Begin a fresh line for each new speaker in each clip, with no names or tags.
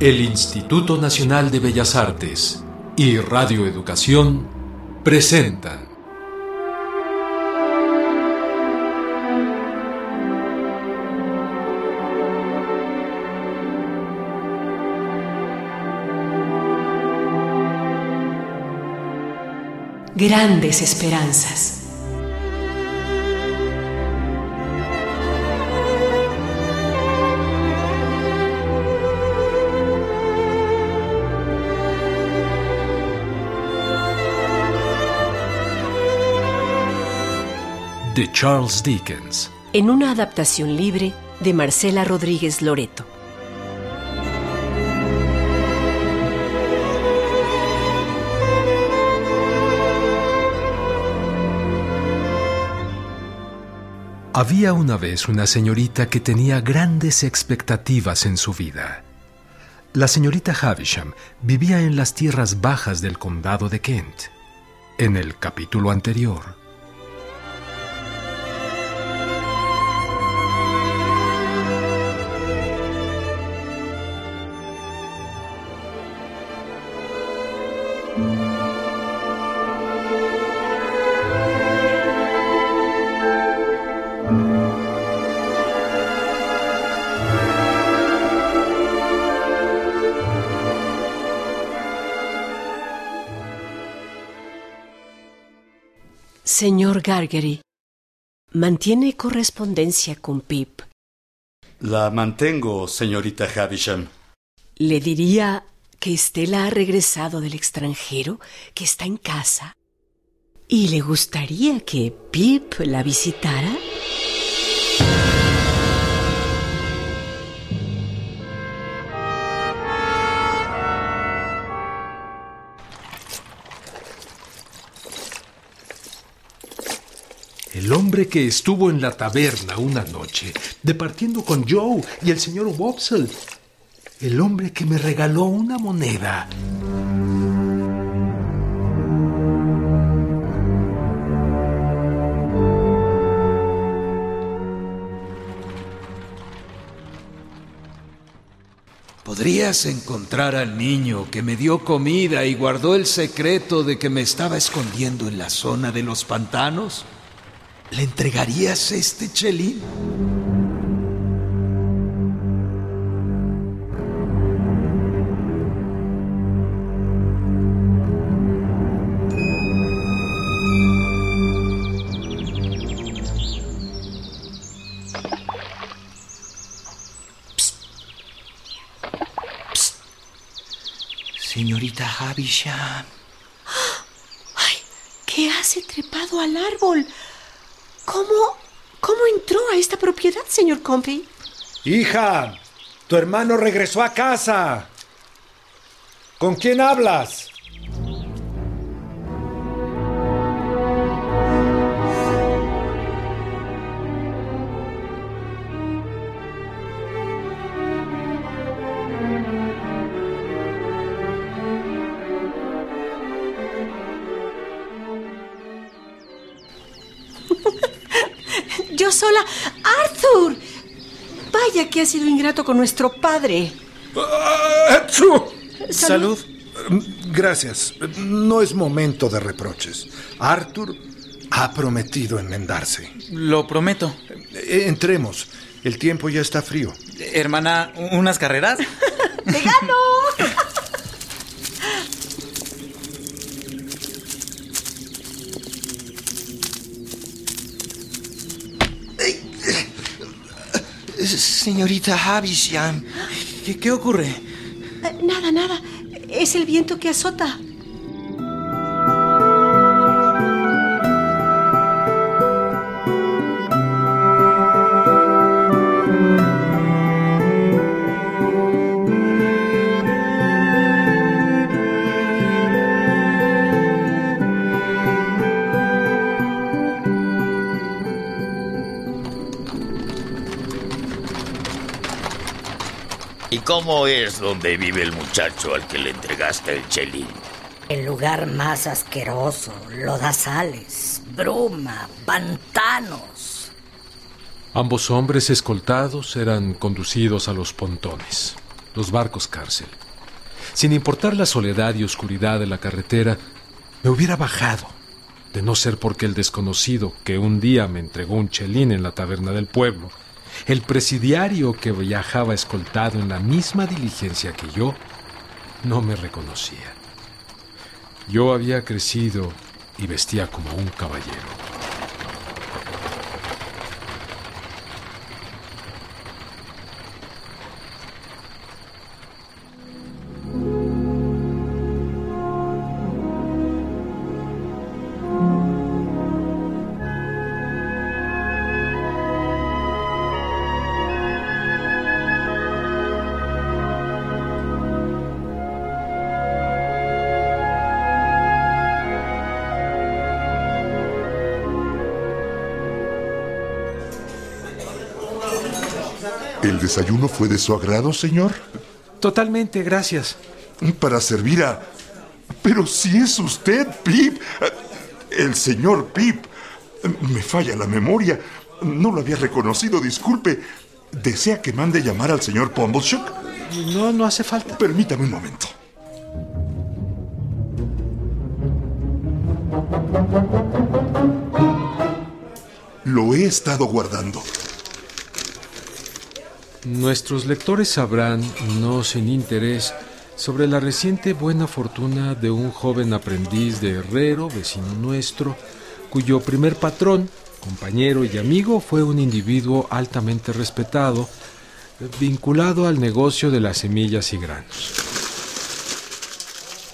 El Instituto Nacional de Bellas Artes y Radio Educación presentan
Grandes Esperanzas.
De Charles Dickens.
En una adaptación libre de Marcela Rodríguez Loreto.
Había una vez una señorita que tenía grandes expectativas en su vida. La señorita Havisham vivía en las tierras bajas del condado de Kent. En el capítulo anterior,
Señor Gargery, ¿mantiene correspondencia con Pip?
La mantengo, señorita Havisham.
Le diría que Estela ha regresado del extranjero, que está en casa. ¿Y le gustaría que Pip la visitara?
El hombre que estuvo en la taberna una noche, departiendo con Joe y el señor Wopsle. El hombre que me regaló una moneda.
¿Podrías encontrar al niño que me dio comida y guardó el secreto de que me estaba escondiendo en la zona de los pantanos? ¿Le entregarías este chelín? Señorita Havisham.
¡Ay! ¿Qué hace trepado al árbol? ¿Cómo, cómo entró a esta propiedad, señor Comfy?
Hija, tu hermano regresó a casa. ¿Con quién hablas?
Que ha sido ingrato con nuestro padre.
¡Achú!
Salud.
Gracias. No es momento de reproches. Arthur ha prometido enmendarse.
Lo prometo.
Eh, Entremos. El tiempo ya está frío.
Hermana, ¿unas carreras?
¡Te gano!
Señorita Havisham, ¿qué, qué ocurre?
Eh, Nada, nada. Es el viento que azota.
¿Cómo es donde vive el muchacho al que le entregaste el chelín?
El lugar más asqueroso, lodazales, bruma, pantanos.
Ambos hombres escoltados eran conducidos a los pontones, los barcos cárcel. Sin importar la soledad y oscuridad de la carretera, me hubiera bajado, de no ser porque el desconocido que un día me entregó un chelín en la taberna del pueblo, el presidiario que viajaba escoltado en la misma diligencia que yo, no me reconocía. Yo había crecido y vestía como un caballero.
¿El desayuno fue de su agrado, señor?
Totalmente, gracias.
Para servir a... Pero si es usted, Pip. El señor Pip. Me falla la memoria. No lo había reconocido, disculpe. ¿Desea que mande llamar al señor Pumbleshook?
No, no hace falta.
Permítame un momento. Lo he estado guardando.
Nuestros lectores sabrán, no sin interés, sobre la reciente buena fortuna de un joven aprendiz de herrero, vecino nuestro, cuyo primer patrón, compañero y amigo fue un individuo altamente respetado, vinculado al negocio de las semillas y granos.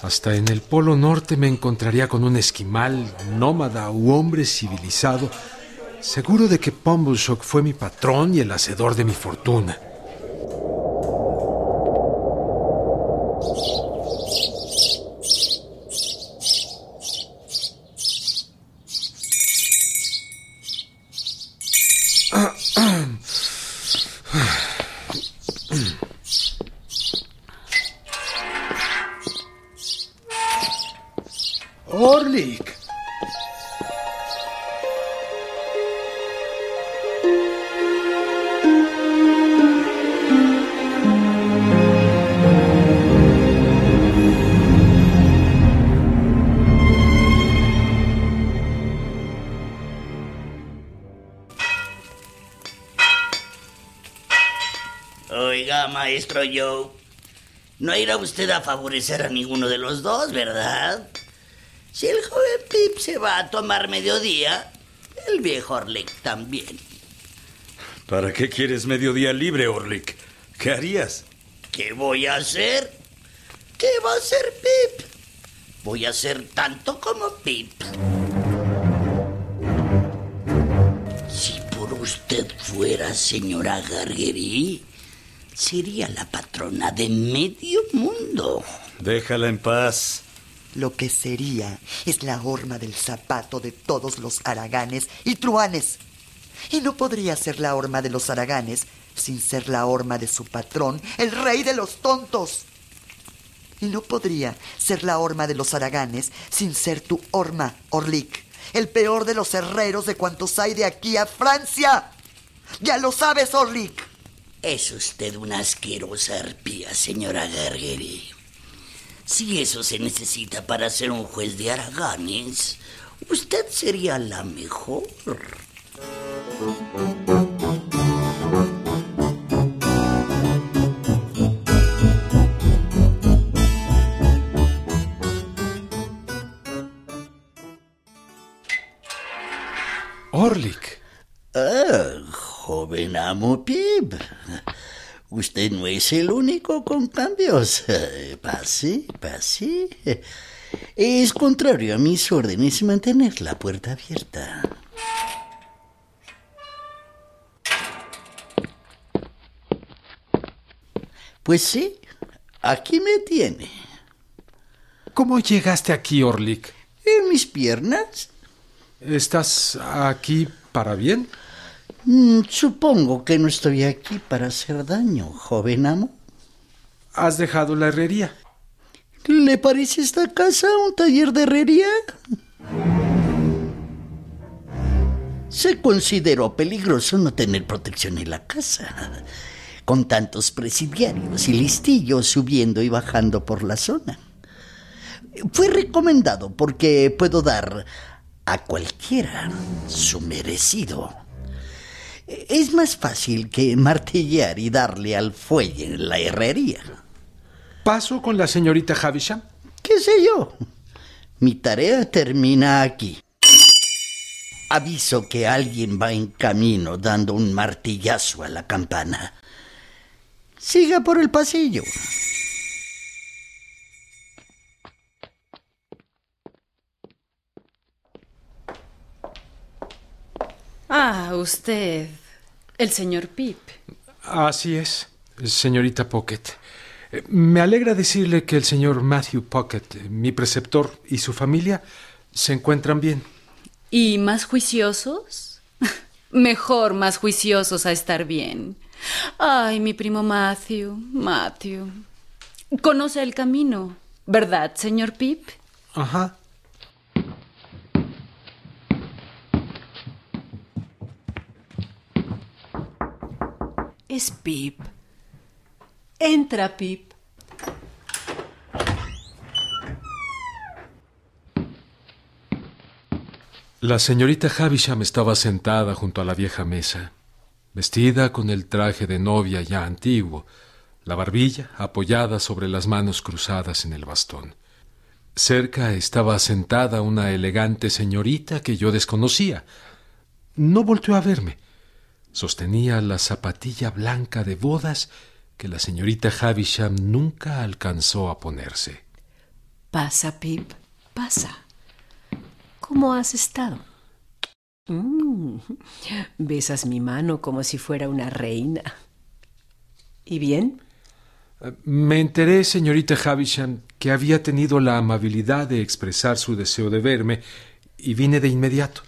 Hasta en el Polo Norte me encontraría con un esquimal, nómada u hombre civilizado, seguro de que Pumbleshock fue mi patrón y el hacedor de mi fortuna.
Maestro Joe, no irá usted a favorecer a ninguno de los dos, ¿verdad? Si el joven Pip se va a tomar mediodía, el viejo Orlick también.
¿Para qué quieres mediodía libre, Orlick? ¿Qué harías?
¿Qué voy a hacer? ¿Qué va a hacer Pip? Voy a hacer tanto como Pip. Si por usted fuera señora Gargery, sería la patrona de medio mundo.
Déjala en paz.
Lo que sería es la horma del zapato de todos los haraganes y truanes. Y no podría ser la horma de los haraganes sin ser la horma de su patrón, el rey de los tontos. Y no podría ser la horma de los haraganes sin ser tu horma, Orlik, el peor de los herreros de cuantos hay de aquí a Francia. Ya lo sabes, Orlik.
Es usted una asquerosa arpía, señora Gargery. Si eso se necesita para ser un juez de Araganes, usted sería la mejor. Amo. Usted no es el único con cambios. Pase, pase. Es contrario a mis órdenes mantener la puerta abierta. Pues sí, aquí me tiene.
¿Cómo llegaste aquí, Orlik?
¿En mis piernas?
¿Estás aquí para bien?
Mm, supongo que no estoy aquí para hacer daño, joven amo.
has dejado la herrería.
¿Le parece esta casa un taller de herrería? Se consideró peligroso no tener protección en la casa, con tantos presidiarios y listillos subiendo y bajando por la zona. Fue recomendado porque puedo dar a cualquiera su merecido. Es más fácil que martillar y darle al fuelle en la herrería.
¿Paso con la señorita Havisham?
¿Qué sé yo? Mi tarea termina aquí. Aviso que alguien va en camino dando un martillazo a la campana. Siga por el pasillo.
Ah, usted. El señor Pip.
Así es, señorita Pocket. Eh, Me alegra decirle que el señor Matthew Pocket, eh, mi preceptor, y su familia se encuentran bien.
¿Y más juiciosos? Mejor más juiciosos a estar bien. Ay, mi primo Matthew, Matthew. Conoce el camino, ¿verdad, señor Pip?
Ajá.
Es Pip. Entra, Pip.
La señorita Havisham estaba sentada junto a la vieja mesa, vestida con el traje de novia ya antiguo, la barbilla apoyada sobre las manos cruzadas en el bastón. Cerca estaba sentada una elegante señorita que yo desconocía. No volteó a verme. Sostenía la zapatilla blanca de bodas que la señorita Havisham nunca alcanzó a ponerse.
Pasa, Pip, pasa. ¿Cómo has estado? Mm, besas mi mano como si fuera una reina. ¿Y bien?
Me enteré, señorita Havisham, que había tenido la amabilidad de expresar su deseo de verme y vine de inmediato.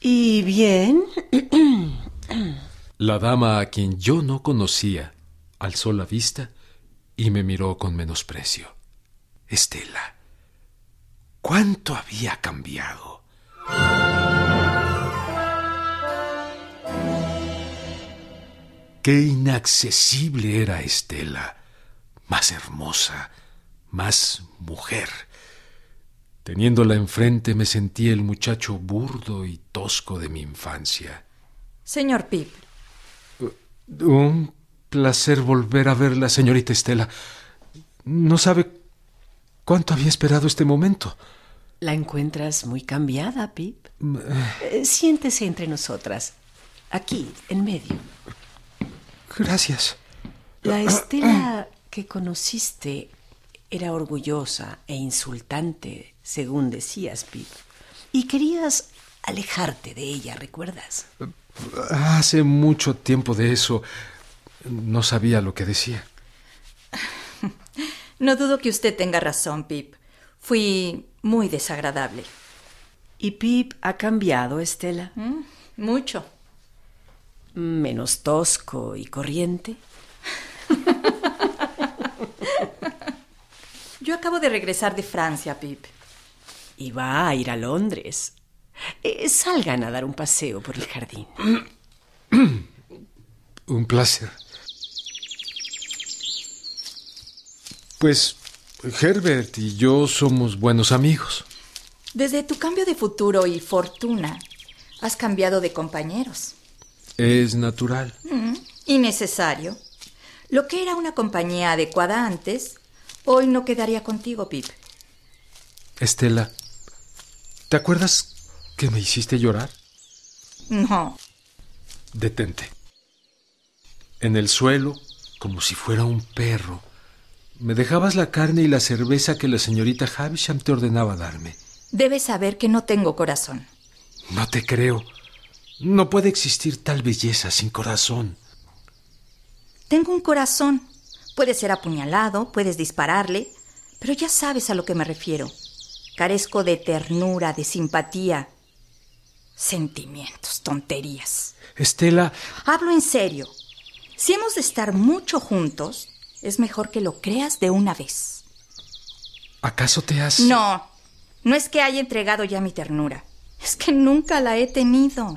¿Y bien?
La dama a quien yo no conocía alzó la vista y me miró con menosprecio. Estela, ¿cuánto había cambiado? Qué inaccesible era Estela, más hermosa, más mujer. Teniéndola enfrente me sentí el muchacho burdo y tosco de mi infancia.
Señor Pip,
Un placer volver a verla, señorita Estela. No sabe cuánto había esperado este momento.
La encuentras muy cambiada, Pip. Eh, Siéntese entre nosotras, aquí, en medio.
Gracias.
La Estela que conociste era orgullosa e insultante, según decías, Pip. Y querías alejarte de ella, ¿recuerdas?
Hace mucho tiempo de eso. No sabía lo que decía.
no dudo que usted tenga razón, Pip. Fui muy desagradable.
¿Y Pip ha cambiado, Estela?
Mm, mucho.
Menos tosco y corriente.
Yo acabo de regresar de Francia, Pip.
Y va a ir a Londres. Eh, salgan a dar un paseo por el jardín.
Un placer. Pues Herbert y yo somos buenos amigos.
Desde tu cambio de futuro y fortuna, has cambiado de compañeros.
Es natural.
Mm, y necesario. Lo que era una compañía adecuada antes, hoy no quedaría contigo, Pip.
Estela, ¿te acuerdas que me hiciste llorar?
No.
Detente. En el suelo, como si fuera un perro, me dejabas la carne y la cerveza que la señorita Havisham te ordenaba darme.
Debes saber que no tengo corazón.
No te creo. No puede existir tal belleza sin corazón.
Tengo un corazón. Puede ser apuñalado, puedes dispararle, pero ya sabes a lo que me refiero. Carezco de ternura, de simpatía. Sentimientos, tonterías.
Estela,
Hablo en serio. Si hemos de estar mucho juntos, Es mejor que lo creas de una vez.
¿Acaso te has...
No, no es que haya entregado ya mi ternura. Es que nunca la he tenido.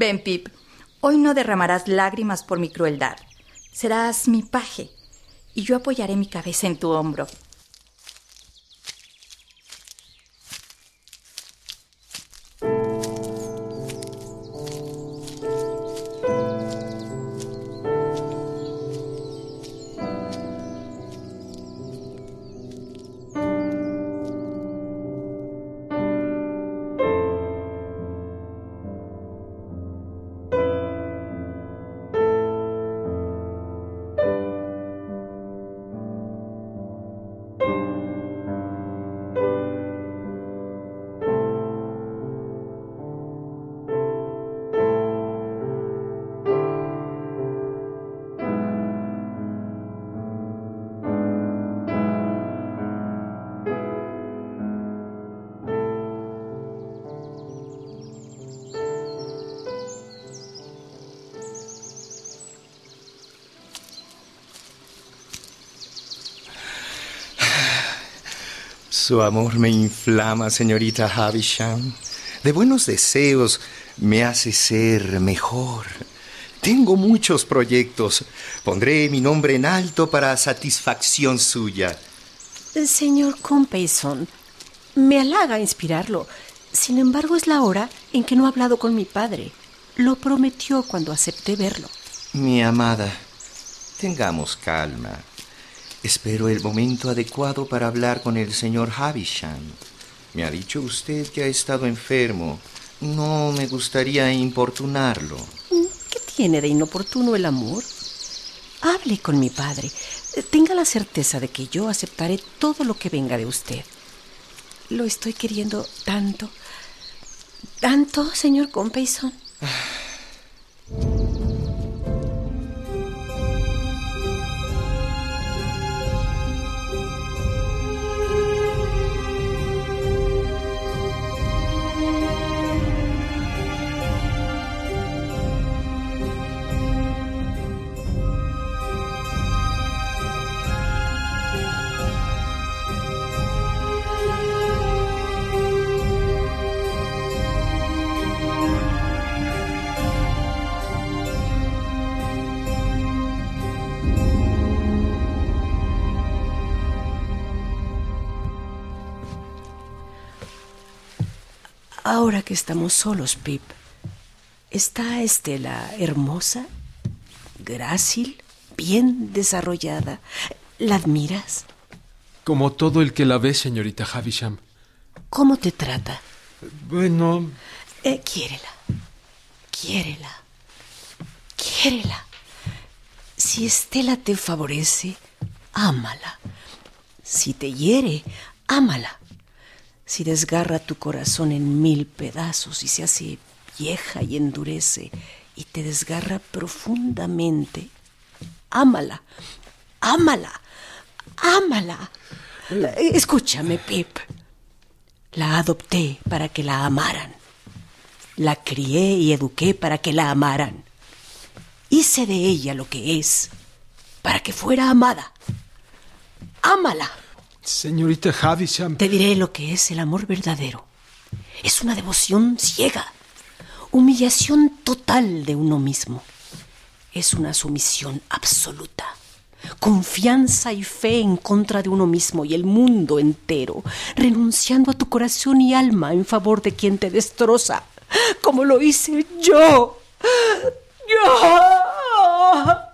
Ven, Pip, hoy no derramarás lágrimas por mi crueldad. Serás mi paje y yo apoyaré mi cabeza en tu hombro.
Su amor me inflama, señorita Havisham. De buenos deseos me hace ser mejor. Tengo muchos proyectos. Pondré mi nombre en alto para satisfacción suya.
Señor Compeyson, me halaga inspirarlo. Sin embargo, es la hora en que no he hablado con mi padre. Lo prometió cuando acepté verlo.
Mi amada, tengamos calma. Espero el momento adecuado para hablar con el señor Havisham. Me ha dicho usted que ha estado enfermo. No me gustaría importunarlo.
¿Qué tiene de inoportuno el amor? Hable con mi padre. Tenga la certeza de que yo aceptaré todo lo que venga de usted. Lo estoy queriendo tanto. ¿Tanto, señor Compeyson? Ahora que estamos solos, Pip, ¿está Estela hermosa, grácil, bien desarrollada? ¿La admiras?
Como todo el que la ve, señorita Havisham.
¿Cómo te trata?
Bueno.
Eh, quiérela. Quiérela. Quiérela. Si Estela te favorece, ámala. Si te hiere, ámala si desgarra tu corazón en mil pedazos y se hace vieja y endurece y te desgarra profundamente, ámala, ámala, ámala. Escúchame, Pip. La adopté para que la amaran. La crié y eduqué para que la amaran. Hice de ella lo que es, para que fuera amada. Ámala.
Señorita Havisham.
Te diré lo que es el amor verdadero. Es una devoción ciega, humillación total de uno mismo. Es una sumisión absoluta, confianza y fe en contra de uno mismo y el mundo entero, renunciando a tu corazón y alma en favor de quien te destroza, como lo hice yo. Yo.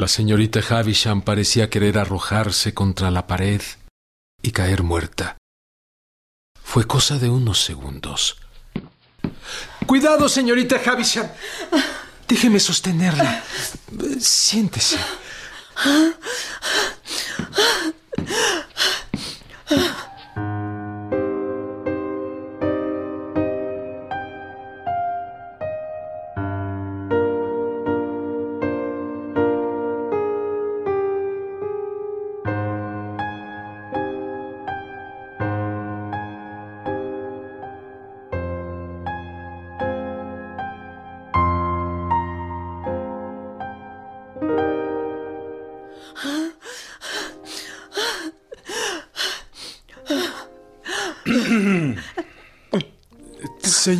La señorita Havisham parecía querer arrojarse contra la pared y caer muerta. Fue cosa de unos segundos. ¡Cuidado, señorita Havisham! Déjeme sostenerla. Siéntese.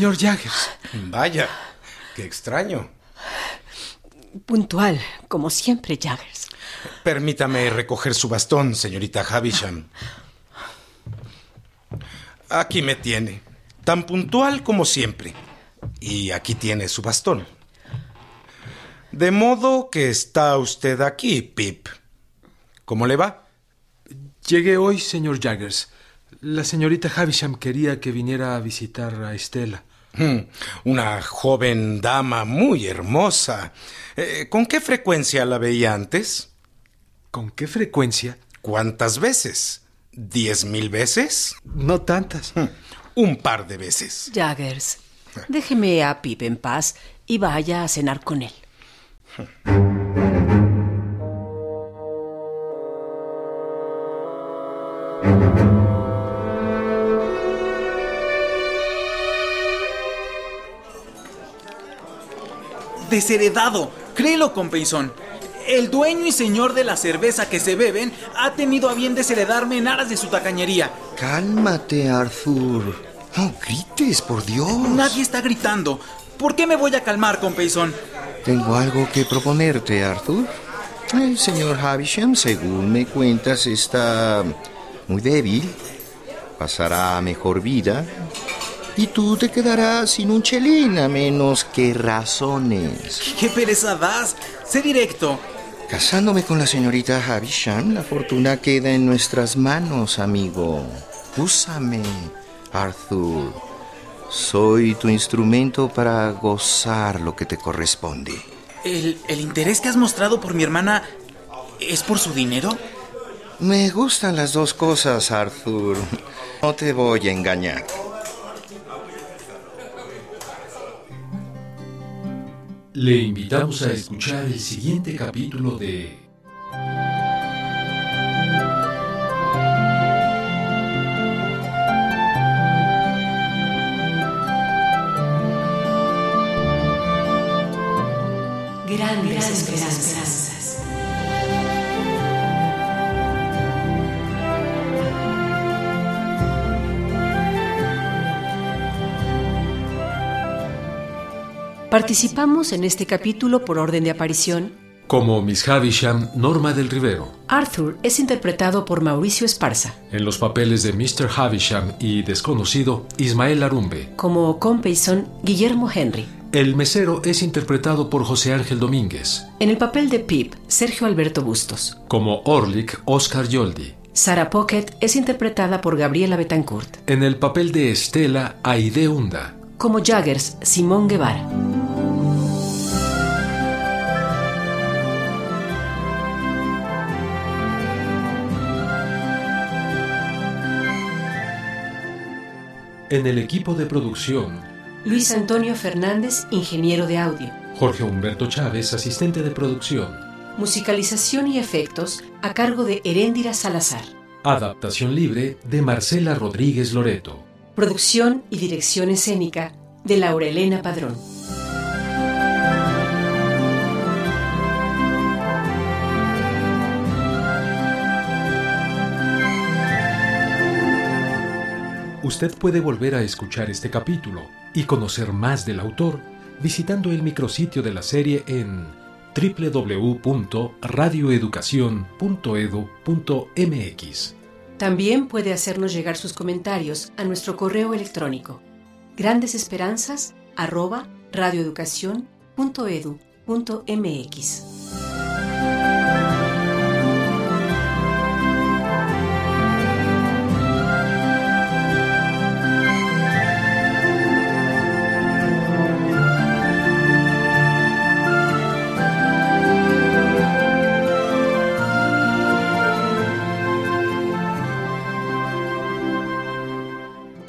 Señor Jaggers.
Vaya, qué extraño.
Puntual, como siempre, Jaggers.
Permítame recoger su bastón, señorita Havisham. Aquí me tiene, tan puntual como siempre. Y aquí tiene su bastón. De modo que está usted aquí, Pip. ¿Cómo le va?
Llegué hoy, señor Jaggers. La señorita Havisham quería que viniera a visitar a Estela.
Hmm, una joven dama muy hermosa. Eh, ¿Con qué frecuencia la veía antes?
¿Con qué frecuencia?
¿Cuántas veces? ¿Diez mil veces?
No tantas.
Hmm, un par de veces.
Jaggers, déjeme a Pip en paz y vaya a cenar con él.
Desheredado, créelo, compensón. El dueño y señor de la cerveza que se beben ha tenido a bien desheredarme en aras de su tacañería.
Cálmate, Arthur. No grites, por Dios.
Nadie está gritando. ¿Por qué me voy a calmar, compensón?
Tengo algo que proponerte, Arthur. El señor Havisham, según me cuentas, está muy débil. Pasará a mejor vida. Y tú te quedarás sin un chelín a menos que razones.
¿Qué pereza das? Sé directo.
Casándome con la señorita Havisham, la fortuna queda en nuestras manos, amigo. Úsame, Arthur. Soy tu instrumento para gozar lo que te corresponde.
¿El, el interés que has mostrado por mi hermana es por su dinero?
Me gustan las dos cosas, Arthur. No te voy a engañar.
Le invitamos a escuchar el siguiente capítulo de
Participamos en este capítulo por orden de aparición.
Como Miss Havisham, Norma del Rivero.
Arthur es interpretado por Mauricio Esparza.
En los papeles de Mr. Havisham y desconocido, Ismael Arumbe.
Como Compeyson, Guillermo Henry.
El mesero es interpretado por José Ángel Domínguez.
En el papel de Pip, Sergio Alberto Bustos.
Como Orlick, Oscar Yoldi.
Sarah Pocket es interpretada por Gabriela Betancourt.
En el papel de Estela, Aide Hunda.
Como Jaggers, Simón Guevara.
En el equipo de producción,
Luis Antonio Fernández, ingeniero de audio.
Jorge Humberto Chávez, asistente de producción.
Musicalización y efectos a cargo de Heréndira Salazar.
Adaptación libre de Marcela Rodríguez Loreto.
Producción y dirección escénica de Laura Elena Padrón.
Usted puede volver a escuchar este capítulo y conocer más del autor visitando el micrositio de la serie en www.radioeducacion.edu.mx.
También puede hacernos llegar sus comentarios a nuestro correo electrónico grandesesperanzas@radioeducacion.edu.mx.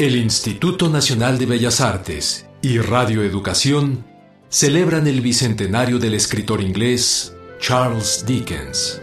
El Instituto Nacional de Bellas Artes y Radio Educación celebran el bicentenario del escritor inglés Charles Dickens.